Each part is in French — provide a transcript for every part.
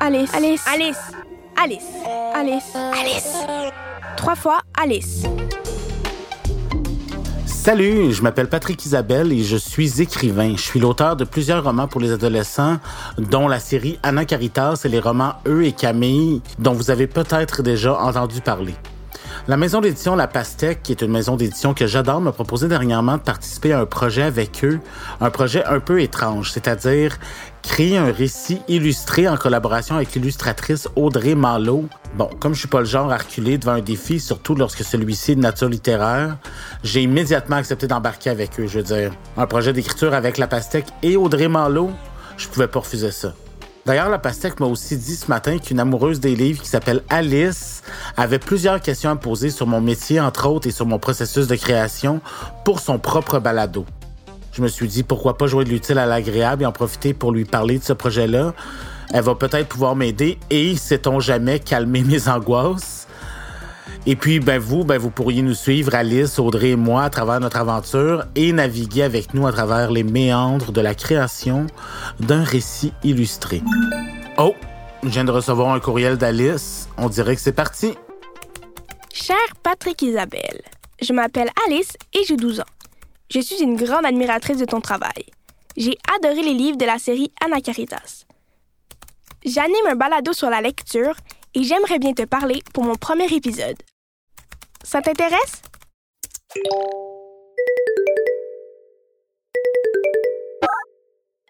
Alice. Alice. Alice. Alice. Alice. Alice. Trois fois Alice. Salut, je m'appelle Patrick Isabelle et je suis écrivain. Je suis l'auteur de plusieurs romans pour les adolescents, dont la série Anna Caritas et les romans Eux et Camille, dont vous avez peut-être déjà entendu parler. La maison d'édition La Pastèque, qui est une maison d'édition que j'adore, m'a proposé dernièrement de participer à un projet avec eux, un projet un peu étrange, c'est-à-dire créer un récit illustré en collaboration avec l'illustratrice Audrey Malo. Bon, comme je suis pas le genre à reculer devant un défi, surtout lorsque celui-ci est de nature littéraire, j'ai immédiatement accepté d'embarquer avec eux, je veux dire. Un projet d'écriture avec La Pastèque et Audrey Malo, je pouvais pas refuser ça. D'ailleurs, la pastèque m'a aussi dit ce matin qu'une amoureuse des livres qui s'appelle Alice avait plusieurs questions à poser sur mon métier, entre autres, et sur mon processus de création pour son propre balado. Je me suis dit pourquoi pas jouer de l'utile à l'agréable et en profiter pour lui parler de ce projet-là? Elle va peut-être pouvoir m'aider et, sait-on jamais, calmer mes angoisses. Et puis, ben vous, ben vous pourriez nous suivre, Alice, Audrey et moi, à travers notre aventure et naviguer avec nous à travers les méandres de la création d'un récit illustré. Oh, je viens de recevoir un courriel d'Alice. On dirait que c'est parti. Cher Patrick Isabelle, je m'appelle Alice et j'ai 12 ans. Je suis une grande admiratrice de ton travail. J'ai adoré les livres de la série Anna Caritas. J'anime un balado sur la lecture et j'aimerais bien te parler pour mon premier épisode. Ça t'intéresse?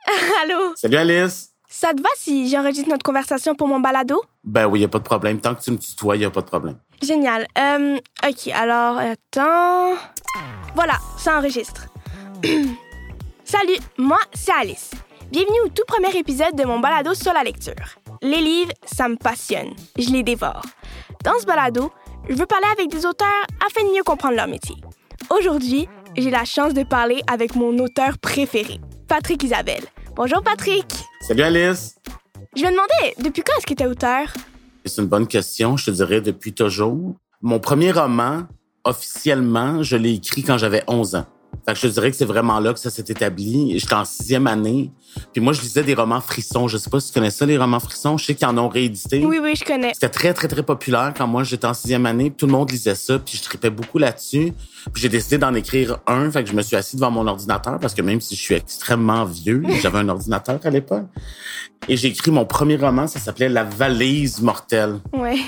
Allô? Salut Alice. Ça te va si j'enregistre notre conversation pour mon balado? Ben oui, y a pas de problème. Tant que tu me tutoies, y a pas de problème. Génial. Euh, ok, alors, attends. Voilà, ça enregistre. Salut, moi, c'est Alice. Bienvenue au tout premier épisode de mon balado sur la lecture. Les livres, ça me passionne. Je les dévore. Dans ce balado, je veux parler avec des auteurs afin de mieux comprendre leur métier. Aujourd'hui, j'ai la chance de parler avec mon auteur préféré, Patrick Isabelle. Bonjour Patrick. Salut Alice. Je me demandais, depuis quand est-ce que tu es auteur? C'est une bonne question, je te dirais depuis toujours. Mon premier roman, officiellement, je l'ai écrit quand j'avais 11 ans. Fait que je te dirais que c'est vraiment là que ça s'est établi. J'étais en sixième année. Puis moi, je lisais des romans frissons. Je sais pas si tu connais ça, les romans frissons. Je sais qu'ils en ont réédité. Oui, oui, je connais. C'était très, très, très populaire quand moi, j'étais en sixième année. Tout le monde lisait ça. Puis je tripais beaucoup là-dessus. Puis j'ai décidé d'en écrire un. Fait que je me suis assis devant mon ordinateur parce que même si je suis extrêmement vieux, j'avais un ordinateur à l'époque. Et j'ai écrit mon premier roman. Ça s'appelait La valise mortelle. Ouais.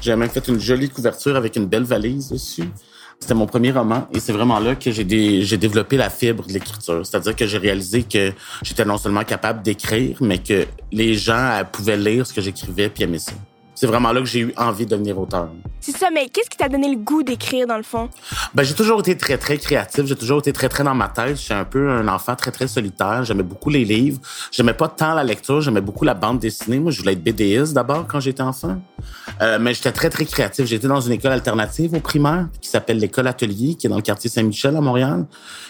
J'ai même fait une jolie couverture avec une belle valise dessus. C'était mon premier roman et c'est vraiment là que j'ai développé la fibre de l'écriture. C'est-à-dire que j'ai réalisé que j'étais non seulement capable d'écrire, mais que les gens euh, pouvaient lire ce que j'écrivais puis aimer ça. C'est vraiment là que j'ai eu envie de devenir auteur. C'est ça, mais qu'est-ce qui t'a donné le goût d'écrire dans le fond? Ben, j'ai toujours été très, très créatif. J'ai toujours été très, très dans ma tête. J'étais un peu un enfant très, très solitaire. J'aimais beaucoup les livres. J'aimais pas tant la lecture. J'aimais beaucoup la bande dessinée. Moi, je voulais être BDiste d'abord quand j'étais enfant. Euh, mais j'étais très, très créatif. J'étais dans une école alternative au primaire qui s'appelle l'école Atelier, qui est dans le quartier Saint-Michel à Montréal,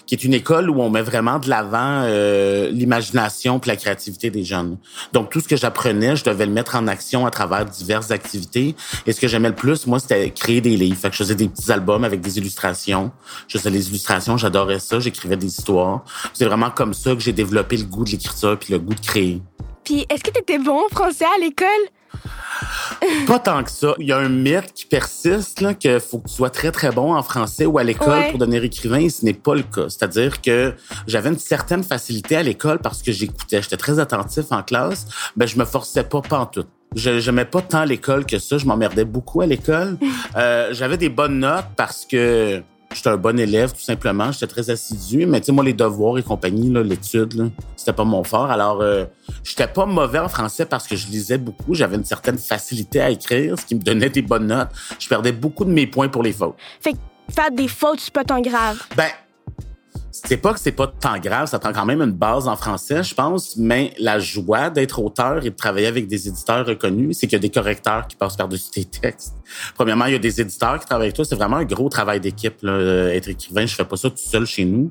qui est une école où on met vraiment de l'avant euh, l'imagination puis la créativité des jeunes. Donc, tout ce que j'apprenais, je devais le mettre en action à travers diverses activités. Et ce que j'aimais le plus, moi, c'était créer des livres. Fait que je faisais des petits albums avec des illustrations. Je faisais les illustrations, j'adorais ça. J'écrivais des histoires. C'est vraiment comme ça que j'ai développé le goût de l'écriture puis le goût de créer. Puis, est-ce que t'étais bon en français à l'école? Pas tant que ça. Il y a un mythe qui persiste, là, que faut que tu sois très, très bon en français ou à l'école Ouais. pour devenir écrivain, et ce n'est pas le cas. C'est-à-dire que j'avais une certaine facilité à l'école parce que j'écoutais. J'étais très attentif en classe. Ben, je me forçais pas pantoute. Je j'aimais pas tant l'école que ça. Je m'emmerdais beaucoup à l'école. Euh, j'avais des bonnes notes parce que j'étais un bon élève, tout simplement. J'étais très assidu. Mais tu sais, moi, les devoirs et compagnie, là, l'étude, là, c'était pas mon fort. Alors, euh, j'étais pas mauvais en français parce que je lisais beaucoup. J'avais une certaine facilité à écrire, ce qui me donnait des bonnes notes. Je perdais beaucoup de mes points pour les fautes. Fait que faire des fautes, c'est pas tant grave. Ben, c'est pas que c'est pas tant grave, ça prend quand même une base en français, je pense, mais la joie d'être auteur et de travailler avec des éditeurs reconnus, c'est qu'il y a des correcteurs qui passent par-dessus tes textes. Premièrement, il y a des éditeurs qui travaillent avec toi. C'est vraiment un gros travail d'équipe, euh, être écrivain. Je fais pas ça tout seul chez nous.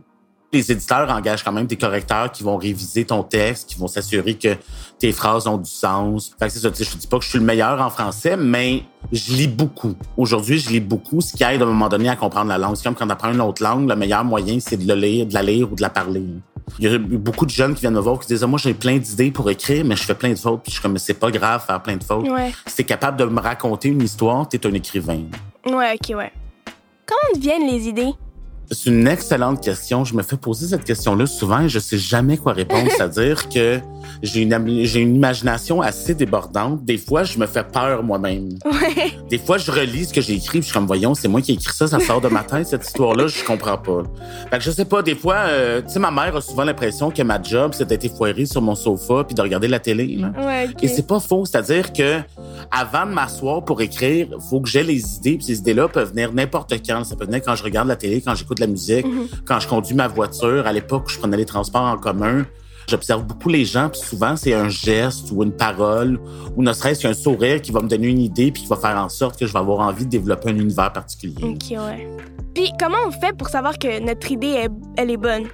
Les éditeurs engagent quand même des correcteurs qui vont réviser ton texte, qui vont s'assurer que tes phrases ont du sens. Fait que c'est ça, je dis pas que je suis le meilleur en français, mais je lis beaucoup. Aujourd'hui, je lis beaucoup, ce qui aide à un moment donné à comprendre la langue. C'est comme quand on apprend une autre langue, le meilleur moyen, c'est de le lire, de la lire ou de la parler. Il y a beaucoup de jeunes qui viennent me voir qui disent ah, Moi, j'ai plein d'idées pour écrire, mais je fais plein de fautes. Puis je suis comme c'est pas grave faire plein de fautes. Ouais. Si t'es capable de me raconter une histoire, t'es un écrivain. Ouais, ok, ouais. Comment te viennent les idées? C'est une excellente question. Je me fais poser cette question-là souvent et je sais jamais quoi répondre. C'est-à-dire que j'ai une, j'ai une imagination assez débordante. Des fois, je me fais peur moi-même. Ouais. Des fois, je relis ce que j'ai écrit, puis je suis comme, voyons, c'est moi qui ai écrit ça, ça sort de ma tête, cette histoire-là, je comprends pas. Fait que je sais pas, des fois, euh, tu sais, ma mère a souvent l'impression que ma job, c'est d'être foirée sur mon sofa puis de regarder la télé, là. Ouais, ok. Et c'est pas faux, c'est-à-dire que avant de m'asseoir pour écrire, faut que j'ai les idées, puis ces idées-là peuvent venir n'importe quand. Ça peut venir quand je regarde la télé, quand j'écoute de la musique, Mhm. quand je conduis ma voiture. À l'époque, où je prenais les transports en commun. J'observe beaucoup les gens, puis souvent c'est un geste ou une parole ou ne serait-ce qu'un sourire qui va me donner une idée puis qui va faire en sorte que je vais avoir envie de développer un univers particulier. Ok, ouais. Puis comment on fait pour savoir que notre idée, est- elle est bonne?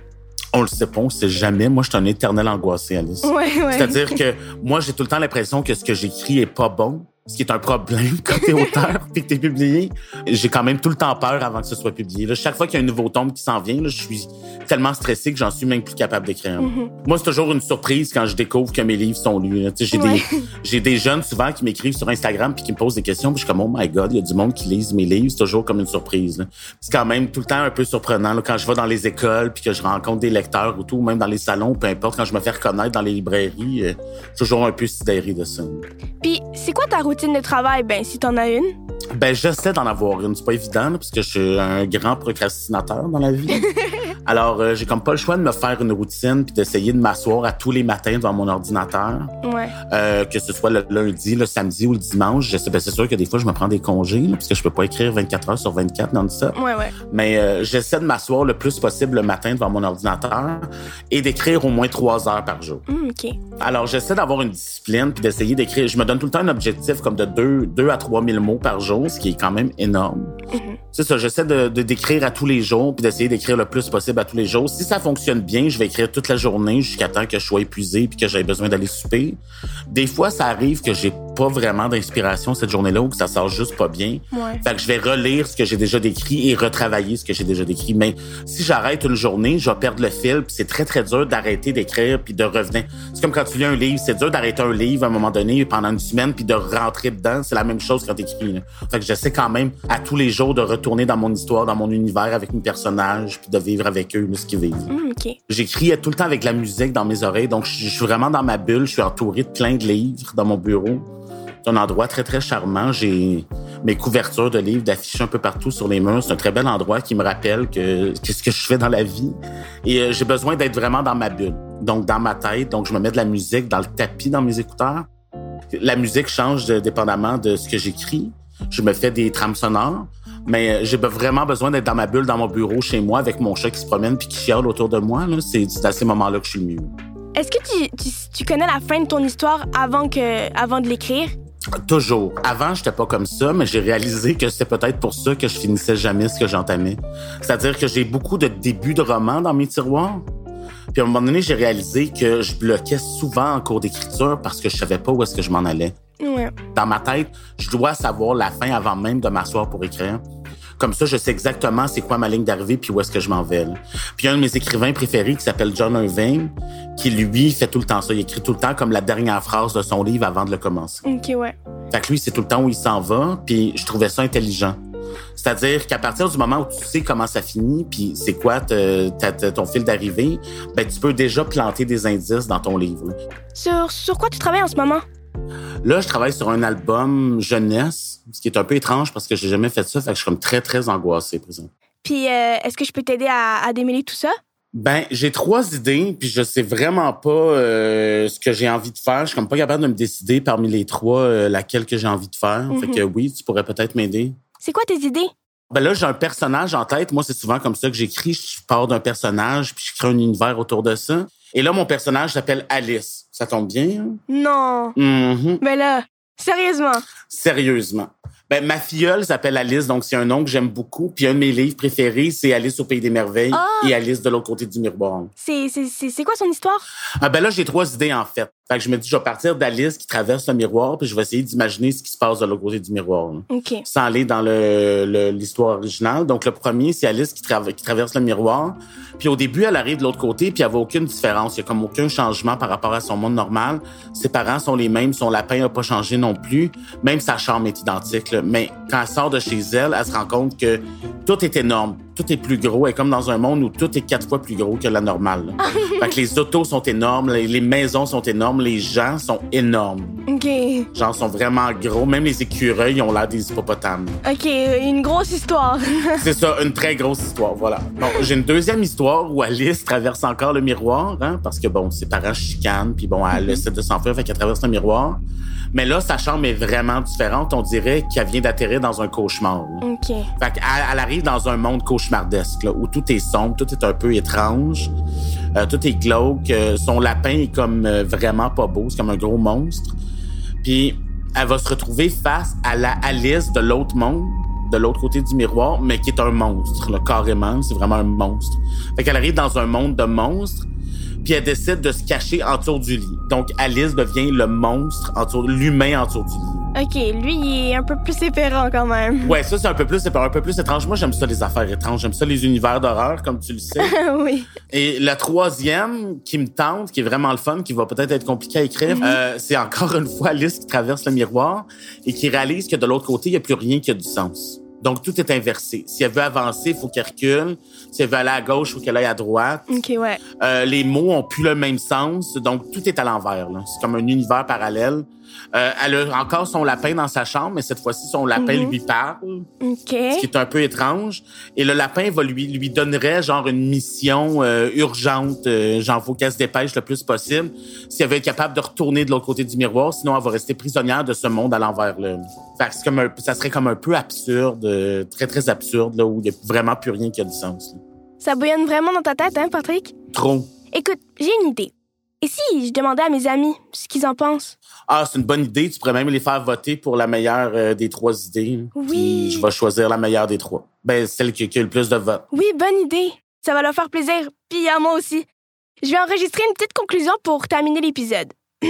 On le sait pas, on sait jamais. Moi, je suis un éternel angoissé, Alice. Ouais, ouais. C'est-à-dire que moi, j'ai tout le temps l'impression que ce que j'écris est pas bon, ce qui est un problème quand t'es auteur puis que t'es publié. J'ai quand même tout le temps peur avant que ce soit publié. Là, chaque fois qu'il y a un nouveau tome qui s'en vient, là, je suis tellement stressé que j'en suis même plus capable d'écrire. Mhm. Moi, c'est toujours une surprise quand je découvre que mes livres sont lus. J'ai Ouais. des, jeunes souvent qui m'écrivent sur Instagram puis qui me posent des questions. Puis je suis comme, oh my God, il y a du monde qui lise mes livres. C'est toujours comme une surprise. C'est quand même tout le temps un peu surprenant là, quand je vais dans les écoles puis que je rencontre des lecteurs ou tout, ou même dans les salons, peu importe, quand je me fais reconnaître dans les librairies. euh, toujours un peu sidéré de ça. Puis c'est quoi ta routine de travail? Ben, si t'en as une. Ben, j'essaie d'en avoir une. C'est pas évident, là, parce que je suis un grand procrastinateur dans la vie. Alors, euh, j'ai comme pas le choix de me faire une routine puis d'essayer de m'asseoir à tous les matins devant mon ordinateur, Ouais. euh, que ce soit le lundi, le samedi ou le dimanche. Je sais, ben, c'est sûr que des fois, je me prends des congés, là, parce que je peux pas écrire 24 heures sur 24 dans ça. Ouais, ouais. Mais euh, j'essaie de m'asseoir le plus possible le matin devant mon ordinateur et d'écrire au moins trois heures par jour. Ok. Alors, j'essaie d'avoir une discipline puis d'essayer d'écrire. Je me donne tout le temps un objectif comme de 2 deux, à 3 000 mots par jour, ce qui est quand même énorme. Mhm. C'est ça, j'essaie de, d'écrire à tous les jours puis d'essayer d'écrire le plus possible à tous les jours. Si ça fonctionne bien, je vais écrire toute la journée jusqu'à temps que je sois épuisé puis que j'ai besoin d'aller souper. Des fois, ça arrive que j'ai pas vraiment d'inspiration cette journée-là ou que ça sort juste pas bien. Ouais. Fait que je vais relire ce que j'ai déjà décrit et retravailler ce que j'ai déjà décrit. Mais si j'arrête une journée, je vais perdre le fil. Puis c'est très, très dur d'arrêter d'écrire puis de revenir. C'est comme quand tu lis un livre. C'est dur d'arrêter un livre à un moment donné pendant une semaine puis de rentrer dedans. C'est la même chose quand t'écris. là. Fait que j'essaie quand même à tous les jours de retourner dans mon histoire, dans mon univers avec mes personnages puis de vivre avec eux ce qu'ils vivent. Ok. J'écris tout le temps avec la musique dans mes oreilles, donc je je suis vraiment dans ma bulle. Je suis entouré de plein de livres dans mon bureau. C'est un endroit très, très charmant. J'ai mes couvertures de livres, d'affiches un peu partout sur les murs. C'est un très bel endroit qui me rappelle que qu'est-ce que je fais dans la vie. Et euh, j'ai besoin d'être vraiment dans ma bulle, donc dans ma tête. Donc je me mets de la musique dans le tapis dans mes écouteurs. La musique change dépendamment de ce que j'écris. Je me fais des trames sonores. Mais euh, j'ai vraiment besoin d'être dans ma bulle, dans mon bureau, chez moi, avec mon chat qui se promène puis qui chiale autour de moi. c'est à ces moments-là que je suis le mieux. Est-ce que tu, tu, tu connais la fin de ton histoire avant, que, avant de l'écrire? Toujours. Avant, j'étais pas comme ça, mais j'ai réalisé que c'est peut-être pour ça que je finissais jamais ce que j'entamais. C'est-à-dire que j'ai beaucoup de débuts de romans dans mes tiroirs. Puis à un moment donné, j'ai réalisé que je bloquais souvent en cours d'écriture parce que je savais pas où est-ce que je m'en allais. Ouais. Dans ma tête, je dois savoir la fin avant même de m'asseoir pour écrire. Comme ça, je sais exactement c'est quoi ma ligne d'arrivée puis où est-ce que je m'en vais. là. Puis un de mes écrivains préférés qui s'appelle John Irving, qui lui fait tout le temps ça. Il écrit tout le temps comme la dernière phrase de son livre avant de le commencer. Ok, ouais. Fait que lui, c'est tout le temps où il s'en va, puis je trouvais ça intelligent. C'est-à-dire qu'à partir du moment où tu sais comment ça finit, puis c'est quoi te- ta- ta- ton fil d'arrivée, ben tu peux déjà planter des indices dans ton livre. Sur, sur quoi tu travailles en ce moment? Là, je travaille sur un album jeunesse, ce qui est un peu étrange parce que j'ai jamais fait ça, fait que je suis comme très très angoissé présent. Puis euh, est-ce que je peux t'aider à, à démêler tout ça? Ben, j'ai trois idées, puis je sais vraiment pas euh, ce que j'ai envie de faire. Je suis comme pas capable de me décider parmi les trois euh, laquelle que j'ai envie de faire. Fait Mhm. que oui, tu pourrais peut-être m'aider. C'est quoi tes idées? Ben là, j'ai un personnage en tête. Moi, c'est souvent comme ça que j'écris. Je pars d'un personnage, puis je crée un univers autour de ça. Et là, mon personnage s'appelle Alice. Ça tombe bien? hein? Non. Mhm. Mais là, sérieusement. Sérieusement. Ben, ma filleule s'appelle Alice, donc c'est un nom que j'aime beaucoup. Puis un de mes livres préférés, c'est Alice au Pays des Merveilles Ah! et Alice de l'autre côté du miroir. C'est, c'est, c'est, c'est quoi son histoire? Ah ben là, j'ai trois idées en fait. Fait que je me dis, je vais partir d'Alice qui traverse le miroir, puis je vais essayer d'imaginer ce qui se passe de l'autre côté du miroir. là. OK. Sans aller dans le- le- l'histoire originale. Donc, le premier, c'est Alice qui, traverse le miroir. Puis au début, elle arrive de l'autre côté, puis elle voit aucune différence. Il y a comme aucun changement par rapport à son monde normal. Ses parents sont les mêmes, son lapin n'a pas changé non plus. Même sa chambre est identique. là. Mais quand elle sort de chez elle, elle se rend compte que tout est énorme. Tout est plus gros. Elle est comme dans un monde où tout est quatre fois plus gros que la normale. fait que les autos sont énormes, les, les maisons sont énormes, les gens sont énormes. OK. Genre, sont vraiment gros. Même les écureuils ont l'air des hippopotames. OK, une grosse histoire. C'est ça, une très grosse histoire, voilà. Bon, j'ai une deuxième histoire où Alice traverse encore le miroir, hein, parce que bon, ses parents chicanent, puis bon, elle essaie de s'enfuir, fait qu'elle traverse le miroir. Mais là, sa chambre est vraiment différente. On dirait qu'elle vient d'atterrir dans un cauchemar. là. OK. Fait qu'elle elle dans un monde cauchemardesque, où tout est sombre, tout est un peu étrange, euh, tout est glauque. euh, son lapin est comme euh, vraiment pas beau, c'est comme un gros monstre. Puis elle va se retrouver face à la Alice de l'autre monde, de l'autre côté du miroir, mais qui est un monstre, là, carrément. C'est vraiment un monstre. Fait qu'elle arrive dans un monde de monstres, puis elle décide de se cacher dessous du lit. Donc Alice devient le monstre, l'humain dessous du lit. OK, lui, il est un peu plus épérant quand même. Ouais, ça c'est un peu plus, c'est un peu plus étrange. Moi, j'aime ça les affaires étranges, j'aime ça les univers d'horreur, comme tu le sais. oui. Et la troisième qui me tente, qui est vraiment le fun, qui va peut-être être compliqué à écrire, euh, c'est encore une fois Alice qui traverse le miroir et qui réalise que de l'autre côté, il n'y a plus rien qui a du sens. Donc tout est inversé. Si elle veut avancer, il faut qu'elle recule. Si elle veut aller à gauche, il faut qu'elle aille à droite. OK, ouais. Euh, les mots ont plus le même sens, donc tout est à l'envers. C'est comme un univers parallèle. Euh, elle a encore son lapin dans sa chambre, mais cette fois-ci, son lapin Mhm. lui parle OK. ce qui est un peu étrange. Et le lapin va lui lui donnerait genre une mission euh, urgente, euh, genre faut qu'elle se dépêche le plus possible. Si elle veut être capable de retourner de l'autre côté du miroir, sinon elle va rester prisonnière de ce monde à l'envers. Fait comme un, ça serait comme un peu absurde, euh, très très absurde là où il y a vraiment plus rien qui a du sens. là. Ça bouillonne vraiment dans ta tête, hein, Patrick? Trop. Écoute, j'ai une idée. Et si je demandais à mes amis ce qu'ils en pensent? Ah, c'est une bonne idée. Tu pourrais même les faire voter pour la meilleure euh, des trois idées. Oui. Puis je vais choisir la meilleure des trois. Ben, celle qui, qui a le plus de votes. Oui, bonne idée. Ça va leur faire plaisir. Puis à moi aussi. Je vais enregistrer une petite conclusion pour terminer l'épisode.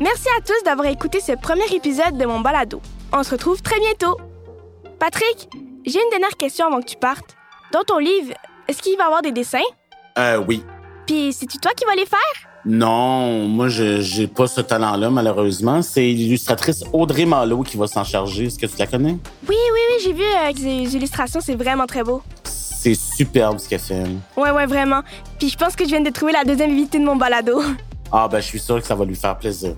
Merci à tous d'avoir écouté ce premier épisode de mon balado. On se retrouve très bientôt. Patrick, j'ai une dernière question avant que tu partes. Dans ton livre, est-ce qu'il va y avoir des dessins? Euh, oui. Puis c'est-tu toi qui vas les faire? Non, moi, je j'ai pas ce talent-là, malheureusement. C'est l'illustratrice Audrey Malo qui va s'en charger. Est-ce que tu la connais? Oui, oui, oui, j'ai vu euh, les illustrations, c'est vraiment très beau. C'est superbe ce qu'elle fait. Ouais, ouais, vraiment. Puis je pense que je viens de trouver la deuxième invitée de mon balado. Ah, ben, je suis sûr que ça va lui faire plaisir.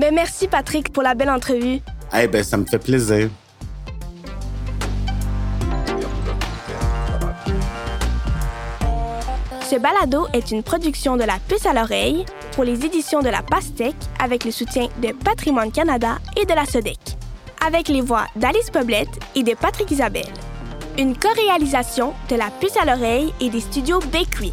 Ben merci Patrick pour la belle entrevue. Eh ben, ça me fait plaisir. Ce balado est une production de la puce à l'oreille pour les éditions de la Pastèque avec le soutien de Patrimoine Canada et de la SODEC, avec les voix d'Alice Poblette et de Patrick Isabelle. Une co-réalisation de la puce à l'oreille et des studios Bakery.